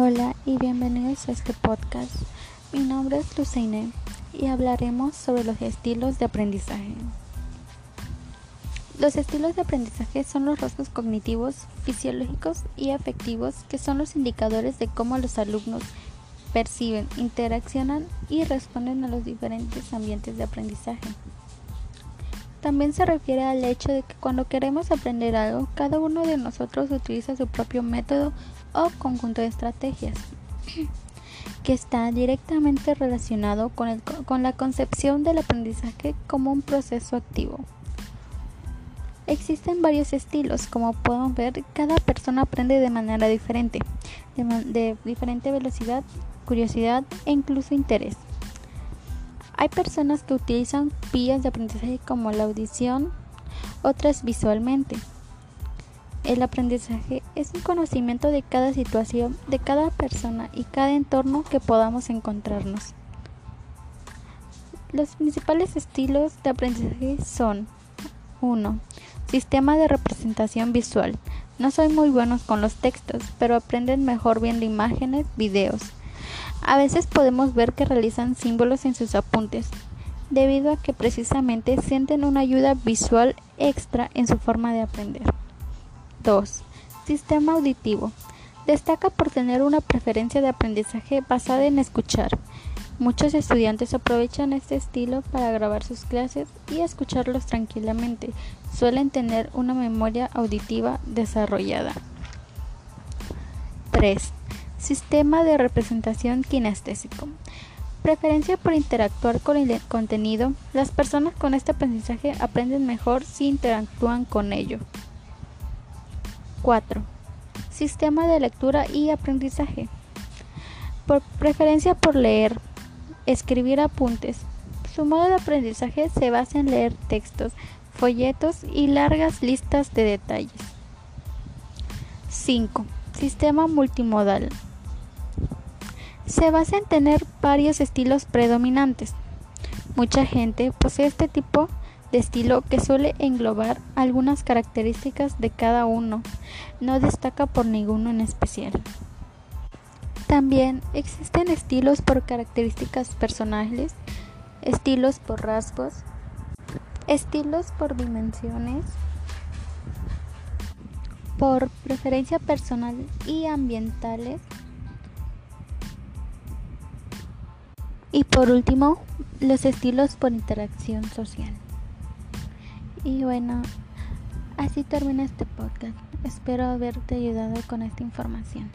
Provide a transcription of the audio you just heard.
Hola y bienvenidos a este podcast. Mi nombre es Luceine y hablaremos sobre los estilos de aprendizaje. Los estilos de aprendizaje son los rasgos cognitivos, fisiológicos y afectivos que son los indicadores de cómo los alumnos perciben, interaccionan y responden a los diferentes ambientes de aprendizaje. También se refiere al hecho de que cuando queremos aprender algo, cada uno de nosotros utiliza su propio método o conjunto de estrategias que está directamente relacionado con, el, con la concepción del aprendizaje como un proceso activo. Existen varios estilos, como pueden ver, cada persona aprende de manera diferente, de, de diferente velocidad, curiosidad e incluso interés. Hay personas que utilizan vías de aprendizaje como la audición, otras visualmente. El aprendizaje es un conocimiento de cada situación, de cada persona y cada entorno que podamos encontrarnos. Los principales estilos de aprendizaje son 1. Sistema de representación visual. No soy muy buenos con los textos, pero aprenden mejor viendo imágenes, videos. A veces podemos ver que realizan símbolos en sus apuntes, debido a que precisamente sienten una ayuda visual extra en su forma de aprender. 2. Sistema auditivo. Destaca por tener una preferencia de aprendizaje basada en escuchar. Muchos estudiantes aprovechan este estilo para grabar sus clases y escucharlos tranquilamente. Suelen tener una memoria auditiva desarrollada. 3. Sistema de representación kinestésico. Preferencia por interactuar con el contenido. Las personas con este aprendizaje aprenden mejor si interactúan con ello. 4. Sistema de lectura y aprendizaje. Por preferencia por leer, escribir apuntes. Su modo de aprendizaje se basa en leer textos, folletos y largas listas de detalles. 5. Sistema multimodal se basa en tener varios estilos predominantes. Mucha gente posee este tipo de estilo que suele englobar algunas características de cada uno, no destaca por ninguno en especial. También existen estilos por características personales, estilos por rasgos, estilos por dimensiones, por preferencia personal y ambientales, Y por último, los estilos por interacción social. Y bueno, así termina este podcast. Espero haberte ayudado con esta información.